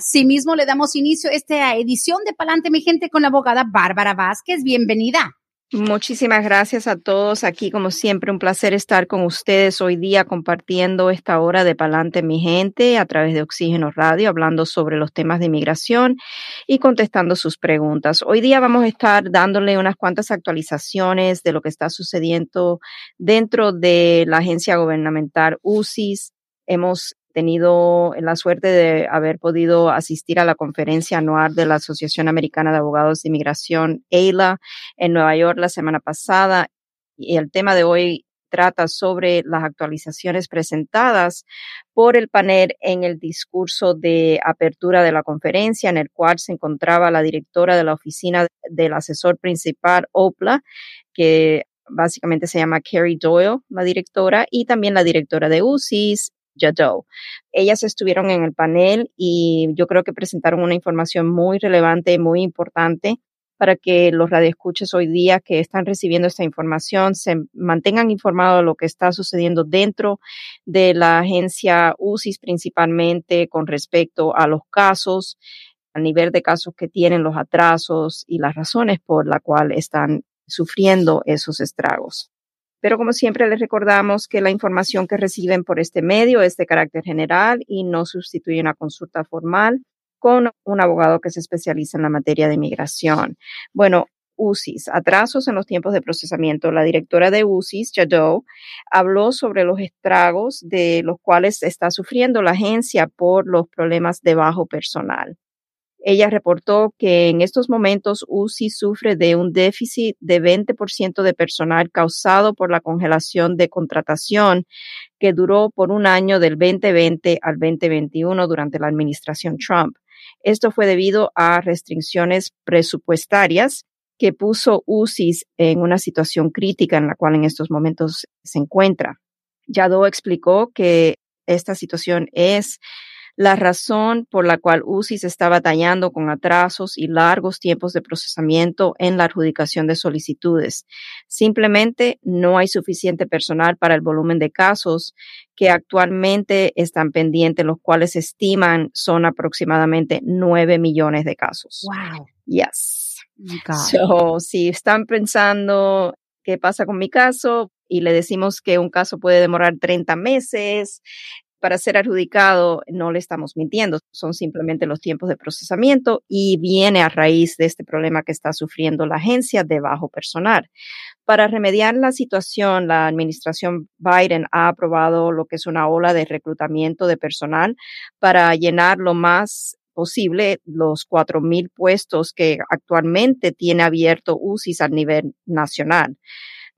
Asimismo le damos inicio a esta edición de Palante mi gente con la abogada Bárbara Vázquez. Bienvenida. Muchísimas gracias a todos aquí, como siempre, un placer estar con ustedes hoy día compartiendo esta hora de Palante mi gente a través de Oxígeno Radio, hablando sobre los temas de inmigración y contestando sus preguntas. Hoy día vamos a estar dándole unas cuantas actualizaciones de lo que está sucediendo dentro de la agencia gubernamental UCIS. Hemos tenido la suerte de haber podido asistir a la conferencia anual de la Asociación Americana de Abogados de Inmigración, EILA, en Nueva York la semana pasada. Y el tema de hoy trata sobre las actualizaciones presentadas por el panel en el discurso de apertura de la conferencia, en el cual se encontraba la directora de la oficina del asesor principal, OPLA, que básicamente se llama Carrie Doyle, la directora, y también la directora de UCIS, Jadot. Ellas estuvieron en el panel y yo creo que presentaron una información muy relevante, muy importante para que los radioescuches hoy día que están recibiendo esta información se mantengan informados de lo que está sucediendo dentro de la agencia UCIS principalmente con respecto a los casos, al nivel de casos que tienen, los atrasos y las razones por las cuales están sufriendo esos estragos. Pero como siempre les recordamos que la información que reciben por este medio es de carácter general y no sustituye una consulta formal con un abogado que se especializa en la materia de migración. Bueno, UCIS, atrasos en los tiempos de procesamiento. La directora de UCIS, Jadot, habló sobre los estragos de los cuales está sufriendo la agencia por los problemas de bajo personal. Ella reportó que en estos momentos UCI sufre de un déficit de 20% de personal causado por la congelación de contratación que duró por un año del 2020 al 2021 durante la administración Trump. Esto fue debido a restricciones presupuestarias que puso UCIS en una situación crítica en la cual en estos momentos se encuentra. Yadó explicó que esta situación es la razón por la cual UCIS está batallando con atrasos y largos tiempos de procesamiento en la adjudicación de solicitudes. Simplemente no hay suficiente personal para el volumen de casos que actualmente están pendientes, los cuales estiman son aproximadamente 9 millones de casos. Wow. Yes. So, si están pensando qué pasa con mi caso y le decimos que un caso puede demorar 30 meses, para ser adjudicado no le estamos mintiendo, son simplemente los tiempos de procesamiento y viene a raíz de este problema que está sufriendo la agencia de bajo personal. Para remediar la situación, la administración Biden ha aprobado lo que es una ola de reclutamiento de personal para llenar lo más posible los 4.000 puestos que actualmente tiene abierto UCIS a nivel nacional.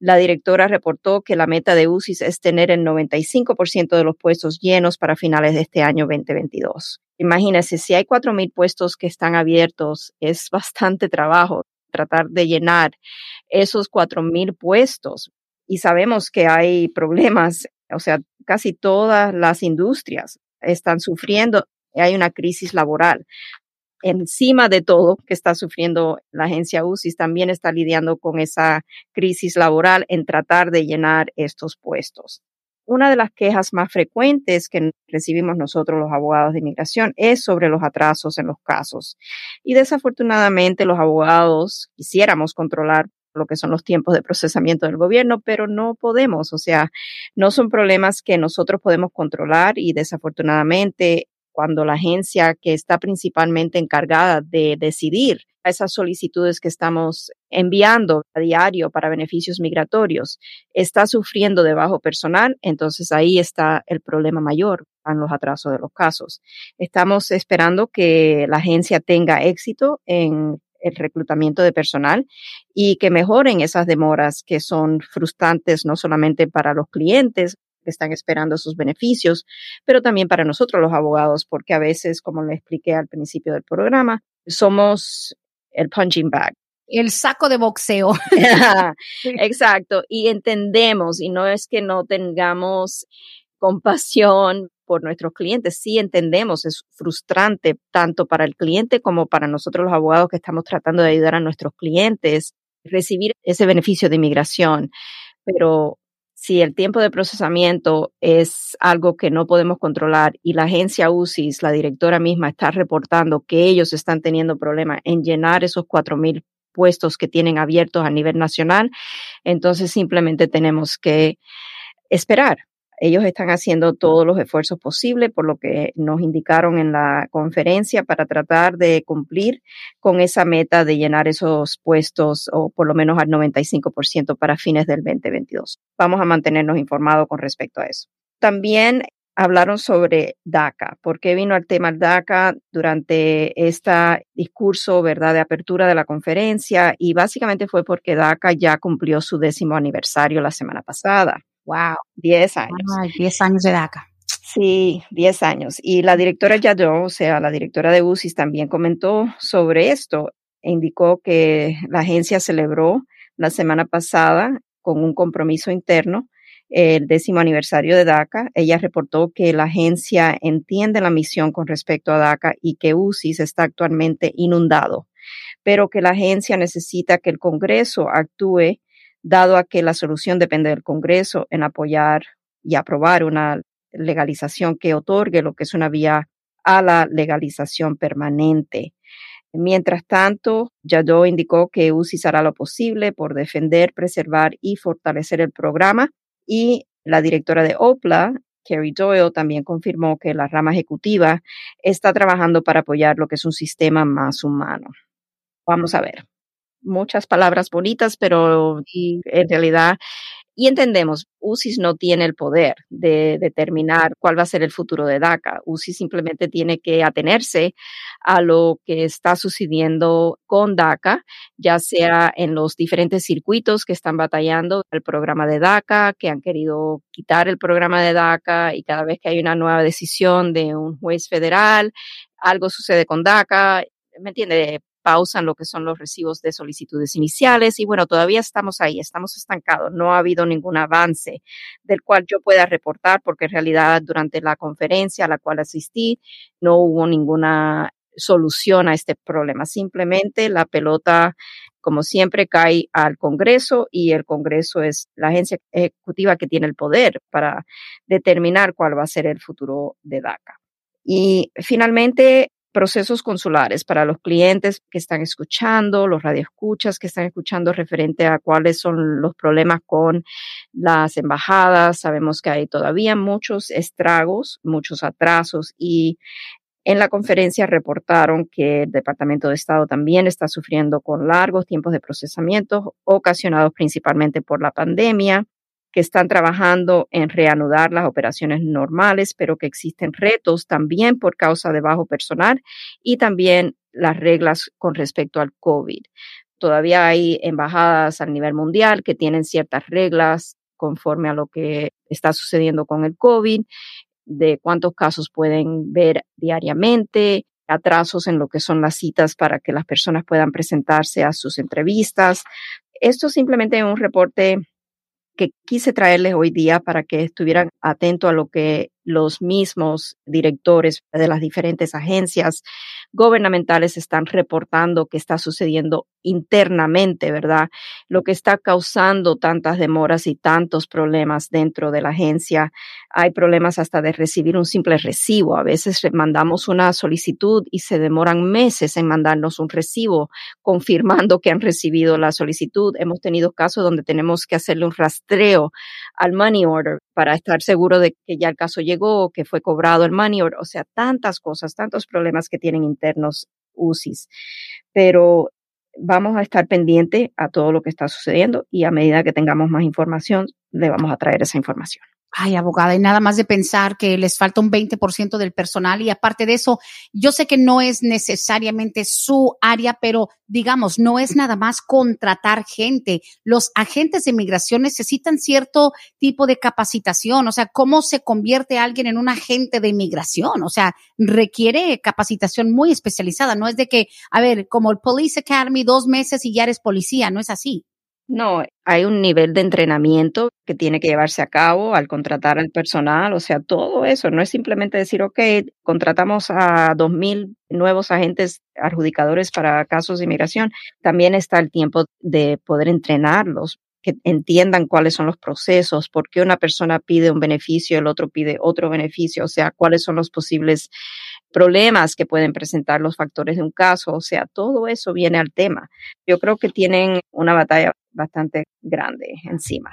La directora reportó que la meta de UCIS es tener el 95% de los puestos llenos para finales de este año 2022. Imagínense, si hay 4.000 puestos que están abiertos, es bastante trabajo tratar de llenar esos 4.000 puestos. Y sabemos que hay problemas, o sea, casi todas las industrias están sufriendo, hay una crisis laboral encima de todo que está sufriendo la agencia UCIS, también está lidiando con esa crisis laboral en tratar de llenar estos puestos. Una de las quejas más frecuentes que recibimos nosotros los abogados de inmigración es sobre los atrasos en los casos. Y desafortunadamente los abogados quisiéramos controlar lo que son los tiempos de procesamiento del gobierno, pero no podemos, o sea, no son problemas que nosotros podemos controlar y desafortunadamente cuando la agencia que está principalmente encargada de decidir esas solicitudes que estamos enviando a diario para beneficios migratorios está sufriendo de bajo personal, entonces ahí está el problema mayor en los atrasos de los casos. Estamos esperando que la agencia tenga éxito en el reclutamiento de personal y que mejoren esas demoras que son frustrantes no solamente para los clientes, están esperando sus beneficios, pero también para nosotros los abogados, porque a veces, como le expliqué al principio del programa, somos el punching bag. El saco de boxeo. Exacto. Y entendemos, y no es que no tengamos compasión por nuestros clientes. Sí entendemos, es frustrante tanto para el cliente como para nosotros los abogados que estamos tratando de ayudar a nuestros clientes recibir ese beneficio de inmigración. Pero si el tiempo de procesamiento es algo que no podemos controlar y la agencia UCIS, la directora misma, está reportando que ellos están teniendo problemas en llenar esos cuatro mil puestos que tienen abiertos a nivel nacional, entonces simplemente tenemos que esperar ellos están haciendo todos los esfuerzos posibles, por lo que nos indicaron en la conferencia, para tratar de cumplir con esa meta de llenar esos puestos o por lo menos al 95% para fines del 2022. Vamos a mantenernos informados con respecto a eso. También hablaron sobre DACA. ¿Por qué vino al tema DACA durante este discurso, verdad, de apertura de la conferencia? Y básicamente fue porque DACA ya cumplió su décimo aniversario la semana pasada. Wow. Diez años. diez años de DACA. Sí, diez años. Y la directora Yadó, o sea, la directora de UCIS, también comentó sobre esto e indicó que la agencia celebró la semana pasada con un compromiso interno el décimo aniversario de DACA. Ella reportó que la agencia entiende la misión con respecto a DACA y que UCIS está actualmente inundado, pero que la agencia necesita que el Congreso actúe dado a que la solución depende del Congreso en apoyar y aprobar una legalización que otorgue lo que es una vía a la legalización permanente. Mientras tanto, Yadó indicó que UCIS hará lo posible por defender, preservar y fortalecer el programa y la directora de OPLA, Carrie Doyle, también confirmó que la rama ejecutiva está trabajando para apoyar lo que es un sistema más humano. Vamos a ver muchas palabras bonitas, pero en realidad, y entendemos, UCIS no tiene el poder de determinar cuál va a ser el futuro de DACA. UCIS simplemente tiene que atenerse a lo que está sucediendo con DACA, ya sea en los diferentes circuitos que están batallando el programa de DACA, que han querido quitar el programa de DACA y cada vez que hay una nueva decisión de un juez federal, algo sucede con DACA. ¿Me entiende? Pausan lo que son los recibos de solicitudes iniciales y bueno, todavía estamos ahí, estamos estancados, no ha habido ningún avance del cual yo pueda reportar porque en realidad durante la conferencia a la cual asistí no hubo ninguna solución a este problema, simplemente la pelota como siempre cae al Congreso y el Congreso es la agencia ejecutiva que tiene el poder para determinar cuál va a ser el futuro de DACA. Y finalmente, procesos consulares para los clientes que están escuchando, los radioescuchas que están escuchando referente a cuáles son los problemas con las embajadas. Sabemos que hay todavía muchos estragos, muchos atrasos y en la conferencia reportaron que el Departamento de Estado también está sufriendo con largos tiempos de procesamiento ocasionados principalmente por la pandemia que están trabajando en reanudar las operaciones normales, pero que existen retos también por causa de bajo personal y también las reglas con respecto al COVID. Todavía hay embajadas a nivel mundial que tienen ciertas reglas conforme a lo que está sucediendo con el COVID, de cuántos casos pueden ver diariamente, atrasos en lo que son las citas para que las personas puedan presentarse a sus entrevistas. Esto simplemente es un reporte que quise traerles hoy día para que estuvieran atentos a lo que los mismos directores de las diferentes agencias gubernamentales están reportando que está sucediendo internamente, ¿verdad? Lo que está causando tantas demoras y tantos problemas dentro de la agencia. Hay problemas hasta de recibir un simple recibo. A veces mandamos una solicitud y se demoran meses en mandarnos un recibo confirmando que han recibido la solicitud. Hemos tenido casos donde tenemos que hacerle un rastreo al money order para estar seguro de que ya el caso llegó, que fue cobrado el money order. O sea, tantas cosas, tantos problemas que tienen internos UCIs. Pero vamos a estar pendiente a todo lo que está sucediendo y a medida que tengamos más información, le vamos a traer esa información. Ay, abogada, y nada más de pensar que les falta un 20% del personal y aparte de eso, yo sé que no es necesariamente su área, pero digamos, no es nada más contratar gente. Los agentes de inmigración necesitan cierto tipo de capacitación, o sea, ¿cómo se convierte alguien en un agente de inmigración? O sea, requiere capacitación muy especializada, no es de que, a ver, como el Police Academy, dos meses y ya eres policía, no es así. No, hay un nivel de entrenamiento que tiene que llevarse a cabo al contratar al personal, o sea, todo eso. No es simplemente decir, ok, contratamos a dos mil nuevos agentes adjudicadores para casos de inmigración. También está el tiempo de poder entrenarlos, que entiendan cuáles son los procesos, por qué una persona pide un beneficio, el otro pide otro beneficio, o sea, cuáles son los posibles problemas que pueden presentar los factores de un caso, o sea, todo eso viene al tema. Yo creo que tienen una batalla bastante grande encima.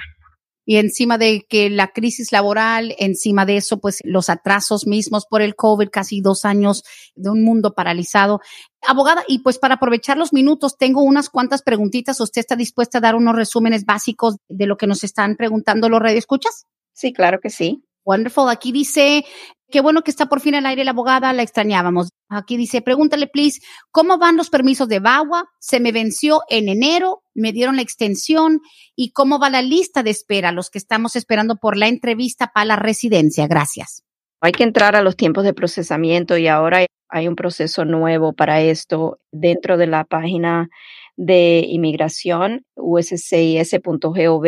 Y encima de que la crisis laboral, encima de eso, pues los atrasos mismos por el COVID, casi dos años de un mundo paralizado. Abogada, y pues para aprovechar los minutos, tengo unas cuantas preguntitas. ¿Usted está dispuesta a dar unos resúmenes básicos de lo que nos están preguntando los radioescuchas? Sí, claro que sí. Wonderful. Aquí dice, qué bueno que está por fin al aire la abogada, la extrañábamos. Aquí dice, pregúntale, please, ¿cómo van los permisos de VAWA? Se me venció en enero, me dieron la extensión y cómo va la lista de espera, los que estamos esperando por la entrevista para la residencia. Gracias. Hay que entrar a los tiempos de procesamiento y ahora hay un proceso nuevo para esto dentro de la página de inmigración uscis.gov.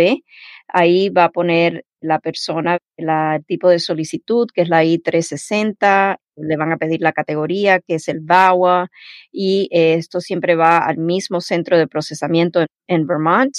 Ahí va a poner la persona el tipo de solicitud, que es la I-360, le van a pedir la categoría, que es el VAWA, y esto siempre va al mismo centro de procesamiento en, Vermont,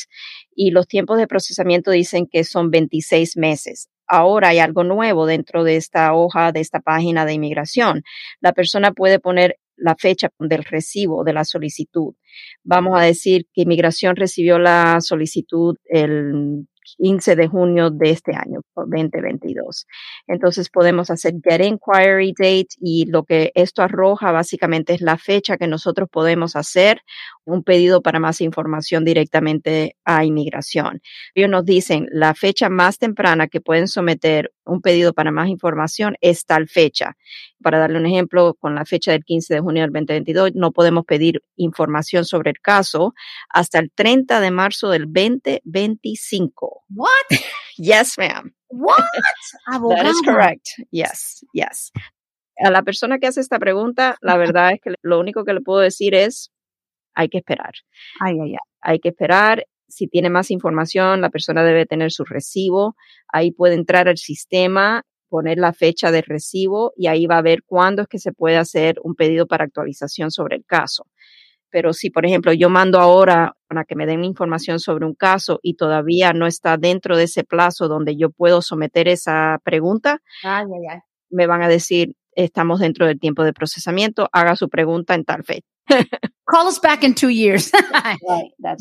y los tiempos de procesamiento dicen que son 26 meses. Ahora hay algo nuevo dentro de esta hoja, de esta página de inmigración. La persona puede poner la fecha del recibo de la solicitud. Vamos a decir que inmigración recibió la solicitud el 15 de junio de este año, 2022. Entonces podemos hacer get inquiry date y lo que esto arroja básicamente es la fecha que nosotros podemos hacer un pedido para más información directamente a inmigración. Ellos nos dicen la fecha más temprana que pueden someter un pedido para más información es tal fecha. Para darle un ejemplo, con la fecha del 15 de junio del 2022, no podemos pedir información sobre el caso hasta el 30 de marzo del 2025. What? yes, ma'am. What? That is correct. Yes, yes. A la persona que hace esta pregunta, la verdad es que lo único que le puedo decir es, hay que esperar. Ay, ay, ay. Hay que esperar si tiene más información, la persona debe tener su recibo. Ahí puede entrar al sistema, poner la fecha de recibo y ahí va a ver cuándo es que se puede hacer un pedido para actualización sobre el caso. Pero si, por ejemplo, yo mando ahora para que me den información sobre un caso y todavía no está dentro de ese plazo donde yo puedo someter esa pregunta, me van a decir, estamos dentro del tiempo de procesamiento, haga su pregunta en tal fecha. Call us back in two years.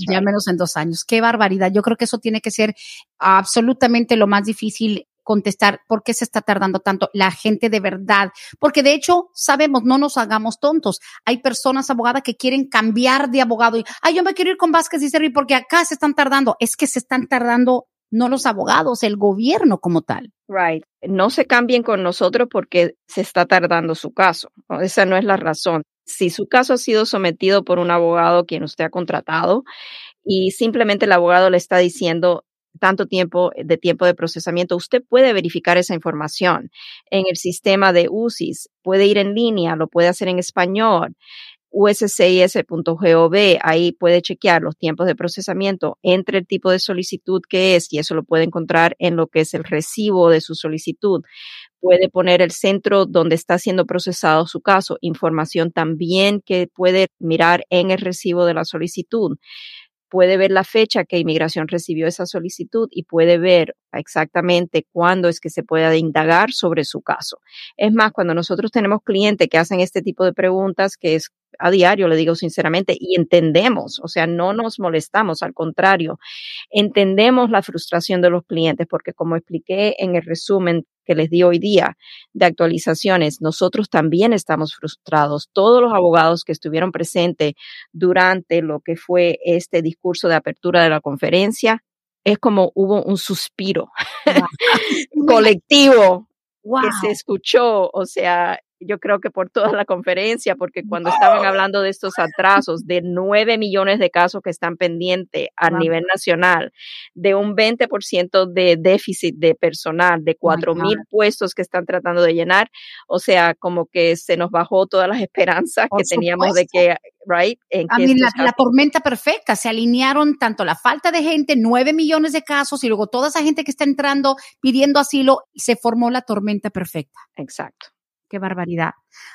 Ya menos en dos años. Qué barbaridad. Yo creo que eso tiene que ser absolutamente lo más difícil contestar por qué se está tardando tanto la gente de verdad. Porque de hecho, sabemos, no nos hagamos tontos. Hay personas abogadas que quieren cambiar de abogado y, ay, yo me quiero ir con Vázquez y Servi porque acá se están tardando. Es que se están tardando no los abogados, el gobierno como tal. Right. No se cambien con nosotros porque se está tardando su caso. Esa no es la razón si su caso ha sido sometido por un abogado quien usted ha contratado y simplemente el abogado le está diciendo tanto tiempo de tiempo de procesamiento, usted puede verificar esa información en el sistema de UCIS, puede ir en línea, lo puede hacer en español, uscis.gov, ahí puede chequear los tiempos de procesamiento entre el tipo de solicitud que es, y eso lo puede encontrar en lo que es el recibo de su solicitud puede poner el centro donde está siendo procesado su caso, información también que puede mirar en el recibo de la solicitud. Puede ver la fecha que inmigración recibió esa solicitud y puede ver exactamente cuándo es que se puede indagar sobre su caso. Es más, cuando nosotros tenemos clientes que hacen este tipo de preguntas, que es a diario, le digo sinceramente, y entendemos, o sea, no nos molestamos, al contrario, entendemos la frustración de los clientes, porque como expliqué en el resumen que les di hoy día de actualizaciones, nosotros también estamos frustrados. Todos los abogados que estuvieron presentes durante lo que fue este discurso de apertura de la conferencia, es como hubo un suspiro colectivo que se escuchó, o sea, yo creo que por toda la conferencia, porque cuando estaban hablando de estos atrasos, de nueve millones de casos que están pendientes a nivel nacional, de un 20% de déficit de personal, de cuatro mil puestos que están tratando de llenar, o sea, como que se nos bajó todas las esperanzas que teníamos de que, right? En la, la, tormenta perfecta, se alinearon tanto la falta de gente, nueve millones de casos y luego toda esa gente que está entrando pidiendo asilo, se formó la tormenta perfecta. Exacto. Qué barbaridad.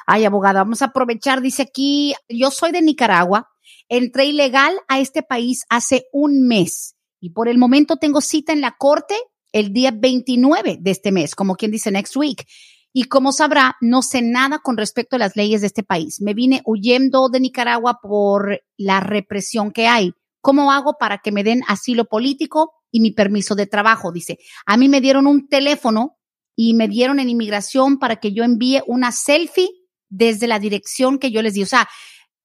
Ay, abogada, vamos a aprovechar, dice aquí, yo soy de Nicaragua, entré ilegal a este país hace un mes y por el momento tengo cita en la corte el día 29 de este mes, como quien dice next week. Y como sabrá, no sé nada con respecto a las leyes de este país. Me vine huyendo de Nicaragua por la represión que hay. ¿Cómo hago para que me den asilo político y mi permiso de trabajo? Dice, a mí me dieron un teléfono y me dieron en inmigración para que yo envíe una selfie desde la dirección que yo les di. O sea,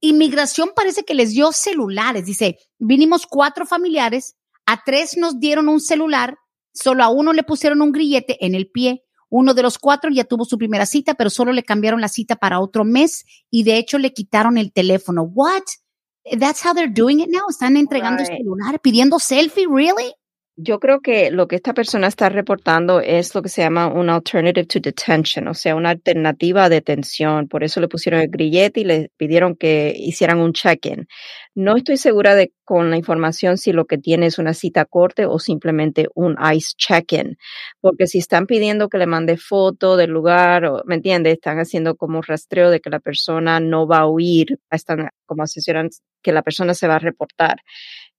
inmigración parece que les dio celulares. Dice, vinimos cuatro familiares, a tres nos dieron un celular, solo a uno le pusieron un grillete en el pie. Uno de los cuatro ya tuvo su primera cita, pero solo le cambiaron la cita para otro mes y de hecho le quitaron el teléfono. What? That's how they're doing it now. Están entregando celular, pidiendo selfie, really? Yo creo que lo que esta persona está reportando es lo que se llama un alternative to detention, o sea, una alternativa a detención. Por eso le pusieron el grillete y le pidieron que hicieran un check-in. No estoy segura de con la información si lo que tiene es una cita corte o simplemente un ICE check-in, porque si están pidiendo que le mande foto del lugar, ¿me entiende? Están haciendo como rastreo de que la persona no va a huir, están como asesoran que la persona se va a reportar.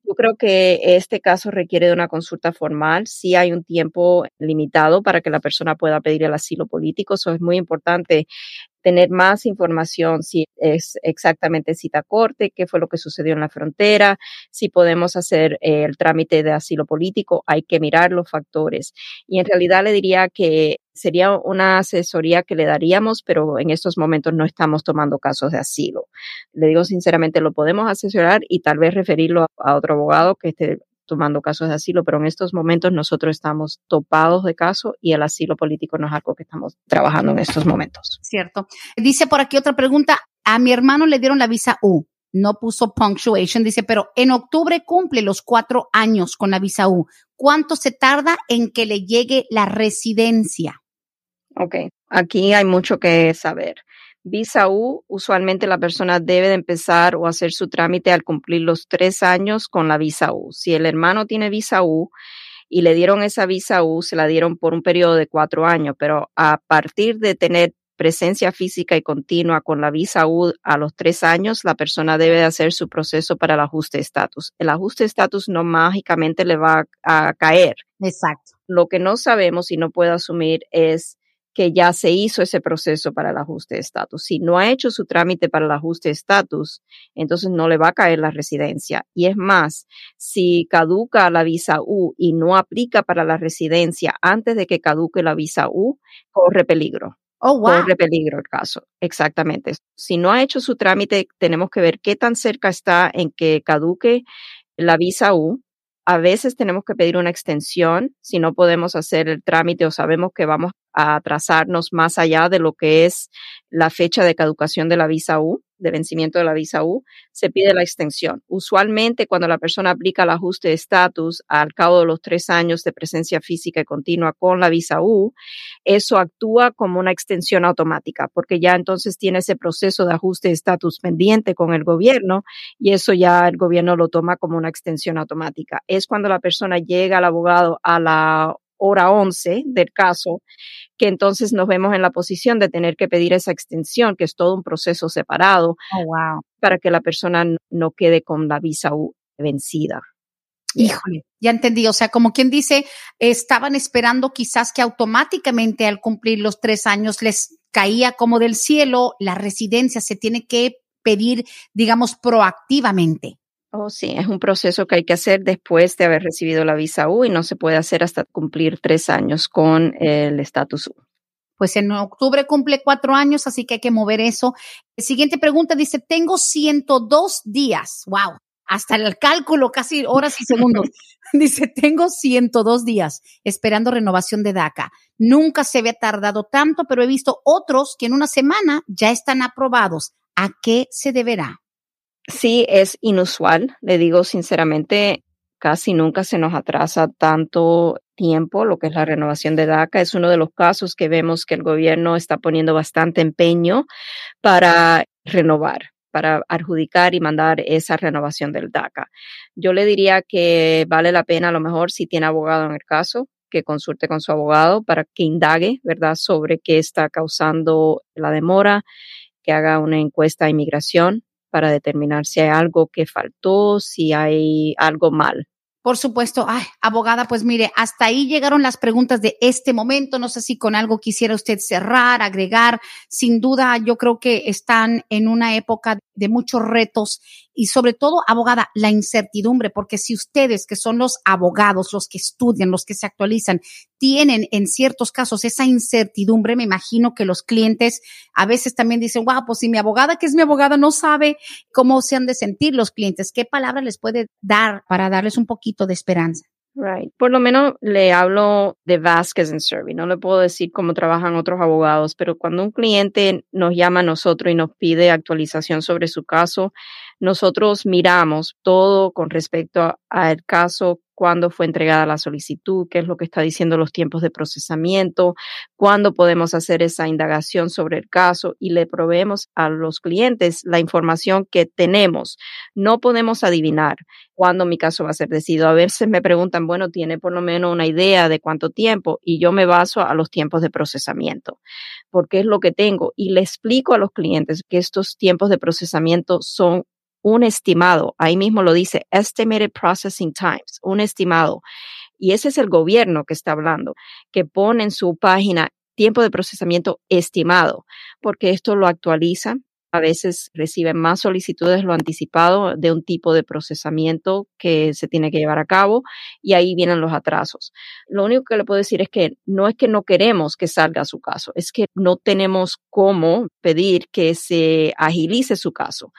Yo creo que este caso requiere de una consulta formal. Sí hay un tiempo limitado para que la persona pueda pedir el asilo político. Eso es muy importante tener más información si es exactamente cita corte, qué fue lo que sucedió en la frontera, si podemos hacer eh, el trámite de asilo político, hay que mirar los factores. Y en realidad le diría que sería una asesoría que le daríamos, pero en estos momentos no estamos tomando casos de asilo. Le digo sinceramente, lo podemos asesorar y tal vez referirlo a otro abogado que esté tomando casos de asilo, pero en estos momentos nosotros estamos topados de caso y el asilo político no es algo que estamos trabajando en estos momentos. Cierto. Dice por aquí otra pregunta. A mi hermano le dieron la visa U. No puso punctuation, dice, pero en octubre cumple los cuatro años con la visa U. ¿Cuánto se tarda en que le llegue la residencia? Ok, aquí hay mucho que saber. Visa U, usualmente la persona debe de empezar o hacer su trámite al cumplir los tres años con la visa U. Si el hermano tiene visa U y le dieron esa visa U, se la dieron por un periodo de cuatro años, pero a partir de tener presencia física y continua con la visa U a los tres años, la persona debe de hacer su proceso para el ajuste de estatus. El ajuste de estatus no mágicamente le va a caer. Exacto. Lo que no sabemos y no puedo asumir es que ya se hizo ese proceso para el ajuste de estatus. Si no ha hecho su trámite para el ajuste de estatus, entonces no le va a caer la residencia. Y es más, si caduca la visa U y no aplica para la residencia antes de que caduque la visa U, corre peligro. Oh, wow. Corre peligro el caso. Exactamente. Si no ha hecho su trámite, tenemos que ver qué tan cerca está en que caduque la visa U a veces tenemos que pedir una extensión si no podemos hacer el trámite o sabemos que vamos a atrasarnos más allá de lo que es la fecha de caducación de la visa U de vencimiento de la visa U, se pide la extensión. Usualmente, cuando la persona aplica el ajuste de estatus al cabo de los tres años de presencia física y continua con la visa U, eso actúa como una extensión automática, porque ya entonces tiene ese proceso de ajuste de estatus pendiente con el gobierno y eso ya el gobierno lo toma como una extensión automática. Es cuando la persona llega al abogado a la hora 11 del caso, que entonces nos vemos en la posición de tener que pedir esa extensión, que es todo un proceso separado, oh, para que la persona no quede con la visa vencida. Híjole, ya entendí. O sea, como quien dice, estaban esperando quizás que automáticamente al cumplir los tres años les caía como del cielo la residencia. Se tiene que pedir, digamos, proactivamente. Oh, sí, es un proceso que hay que hacer después de haber recibido la visa U y no se puede hacer hasta cumplir tres años con el estatus U. Pues en octubre cumple cuatro años, así que hay que mover eso. Siguiente pregunta dice, tengo 102 días, wow, hasta el cálculo, casi horas y segundos. Dice, tengo 102 días esperando renovación de DACA. Nunca se había tardado tanto, pero he visto otros que en una semana ya están aprobados. ¿A qué se deberá? Sí, es inusual. Le digo sinceramente, casi nunca se nos atrasa tanto tiempo lo que es la renovación de DACA. Es uno de los casos que vemos que el gobierno está poniendo bastante empeño para renovar para adjudicar y mandar esa renovación del DACA. Yo le diría que vale la pena a lo mejor si tiene abogado en el caso, que consulte con su abogado para que indague, ¿verdad?, sobre qué está causando la demora, que haga una encuesta de inmigración para determinar si hay algo que faltó, si hay algo mal por supuesto, ay, abogada, pues mire, hasta ahí llegaron las preguntas de este momento. No sé si con algo quisiera usted cerrar, agregar. Sin duda, yo creo que están en una época de muchos retos y sobre todo, abogada, la incertidumbre, porque si ustedes, que son los abogados, los que estudian, los que se actualizan, tienen en ciertos casos esa incertidumbre, me imagino que los clientes a veces también dicen, wow, pues si mi abogada, que es mi abogada, no sabe cómo se han de sentir los clientes, ¿qué palabra les puede dar para darles un poquito de esperanza? Right. Por lo menos le hablo de Vasquez and Survey. No le puedo decir cómo trabajan otros abogados, pero cuando un cliente nos llama a nosotros y nos pide actualización sobre su caso, nosotros miramos todo con respecto al caso, cuándo fue entregada la solicitud, qué es lo que está diciendo los tiempos de procesamiento, cuándo podemos hacer esa indagación sobre el caso y le proveemos a los clientes la información que tenemos. No podemos adivinar cuándo mi caso va a ser decidido. A veces me preguntan, bueno, tiene por lo menos una idea de cuánto tiempo y yo me baso a los tiempos de procesamiento, porque es lo que tengo y le explico a los clientes que estos tiempos de procesamiento son un estimado, ahí mismo lo dice, estimated processing times, un estimado. Y ese es el gobierno que está hablando, que pone en su página tiempo de procesamiento estimado, porque esto lo actualiza a veces reciben más solicitudes lo anticipado de un tipo de procesamiento que se tiene que llevar a cabo y ahí vienen los atrasos. Lo único que le puedo decir es que no es que no queremos que salga su caso, es que no tenemos cómo pedir que se agilice su caso.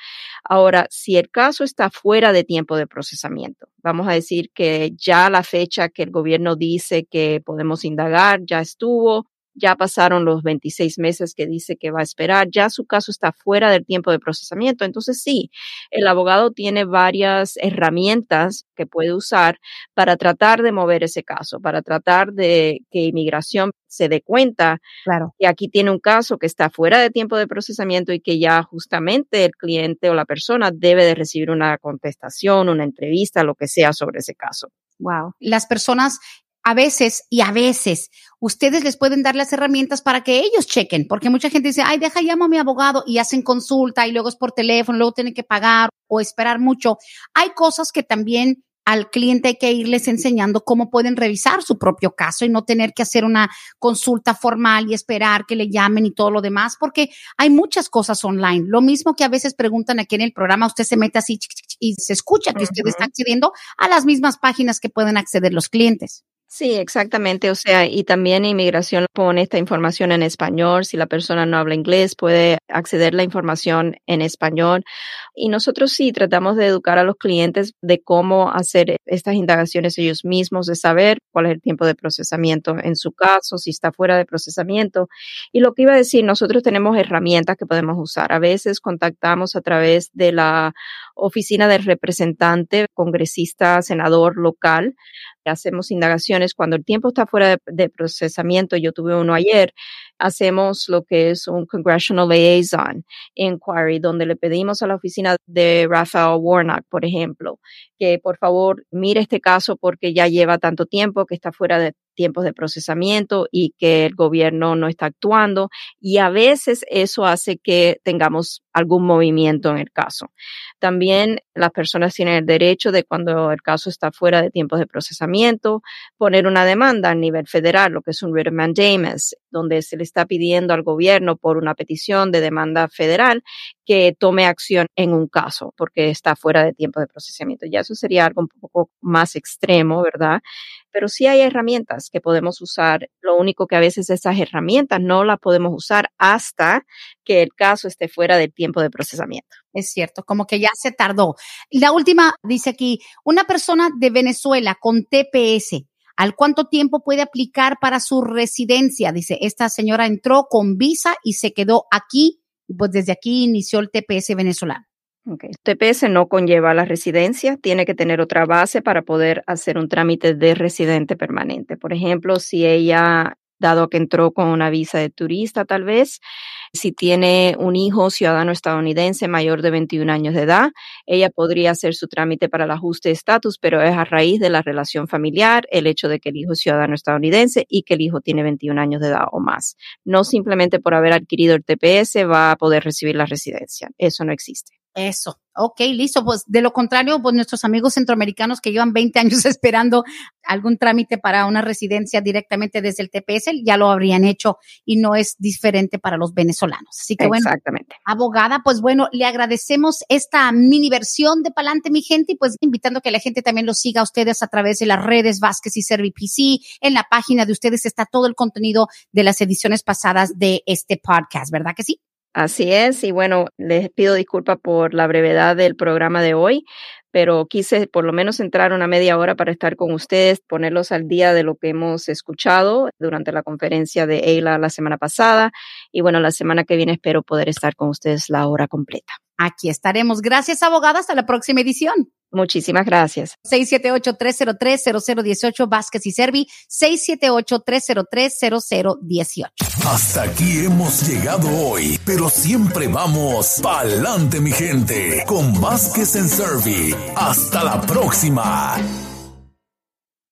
Ahora, si el caso está fuera de tiempo de procesamiento, vamos a decir que ya la fecha que el gobierno dice que podemos indagar ya estuvo, ya pasaron los 26 meses que dice que va a esperar, ya su caso está fuera del tiempo de procesamiento. Entonces sí, el abogado tiene varias herramientas que puede usar para tratar de mover ese caso, para tratar de que inmigración se dé cuenta claro. que aquí tiene un caso que está fuera de tiempo de procesamiento y que ya justamente el cliente o la persona debe de recibir una contestación, una entrevista, lo que sea sobre ese caso. Wow. Las personas a veces y a veces ustedes les pueden dar las herramientas para que ellos chequen, porque mucha gente dice, ay, deja, llamo a mi abogado y hacen consulta y luego es por teléfono, luego tienen que pagar o esperar mucho. Hay cosas que también al cliente hay que irles enseñando cómo pueden revisar su propio caso y no tener que hacer una consulta formal y esperar que le llamen y todo lo demás, porque hay muchas cosas online. Lo mismo que a veces preguntan aquí en el programa, usted se mete así y se escucha que usted está accediendo a las mismas páginas que pueden acceder los clientes. Sí, exactamente. O sea, y también inmigración pone esta información en español. Si la persona no habla inglés, puede acceder la información en español. Y nosotros sí tratamos de educar a los clientes de cómo hacer estas indagaciones ellos mismos, de saber cuál es el tiempo de procesamiento en su caso, si está fuera de procesamiento. Y lo que iba a decir, nosotros tenemos herramientas que podemos usar. A veces contactamos a través de la oficina del representante, congresista, senador local hacemos indagaciones cuando el tiempo está fuera de, procesamiento. Yo tuve uno ayer. Hacemos lo que es un Congressional Liaison Inquiry, donde le pedimos a la oficina de Rafael Warnock, por ejemplo, que por favor mire este caso porque ya lleva tanto tiempo que está fuera de tiempos de procesamiento y que el gobierno no está actuando y a veces eso hace que tengamos algún movimiento en el caso. También las personas tienen el derecho de cuando el caso está fuera de tiempos de procesamiento poner una demanda a nivel federal, lo que es un writ of mandamus. Donde se le está pidiendo al gobierno por una petición de demanda federal que tome acción en un caso porque está fuera de tiempo de procesamiento. Ya eso sería algo un poco más extremo, ¿verdad? Pero sí hay herramientas que podemos usar. Lo único que a veces esas herramientas no las podemos usar hasta que el caso esté fuera del tiempo de procesamiento. Es cierto, como que ya se tardó. La última dice aquí, una persona de Venezuela con TPS, ¿al cuánto tiempo puede aplicar para su residencia? Dice, esta señora entró con visa y se quedó aquí, pues desde aquí inició el TPS venezolano. Okay. TPS no conlleva la residencia, tiene que tener otra base para poder hacer un trámite de residente permanente. Por ejemplo, si ella, dado que entró con una visa de turista tal vez, si tiene un hijo ciudadano estadounidense mayor de 21 años de edad, ella podría hacer su trámite para el ajuste de estatus, pero es a raíz de la relación familiar, el hecho de que el hijo es ciudadano estadounidense y que el hijo tiene 21 años de edad o más. No simplemente por haber adquirido el TPS va a poder recibir la residencia. Eso no existe. Eso. Ok, listo. Pues de lo contrario, pues nuestros amigos centroamericanos que llevan 20 años esperando algún trámite para una residencia directamente desde el TPS ya lo habrían hecho y no es diferente para los venezolanos. Así que bueno, Exactamente. abogada, pues bueno, le agradecemos esta mini versión de Palante, mi gente, y pues invitando a que la gente también lo siga a ustedes a través de las redes Vázquez y ServiPC. En la página de ustedes está todo el contenido de las ediciones pasadas de este podcast, ¿verdad que sí? Así es, y bueno, les pido disculpas por la brevedad del programa de hoy, pero quise por lo menos entrar una media hora para estar con ustedes, ponerlos al día de lo que hemos escuchado durante la conferencia de EILA la semana pasada, y bueno, la semana que viene espero poder estar con ustedes la hora completa. Aquí estaremos. Gracias, abogada. Hasta la próxima edición. Muchísimas gracias. 678-303-0018 Vázquez y Servi, 678-303-0018. Hasta aquí hemos llegado hoy, pero siempre vamos pa'lante, mi gente, con Vázquez en Servi. Hasta la próxima.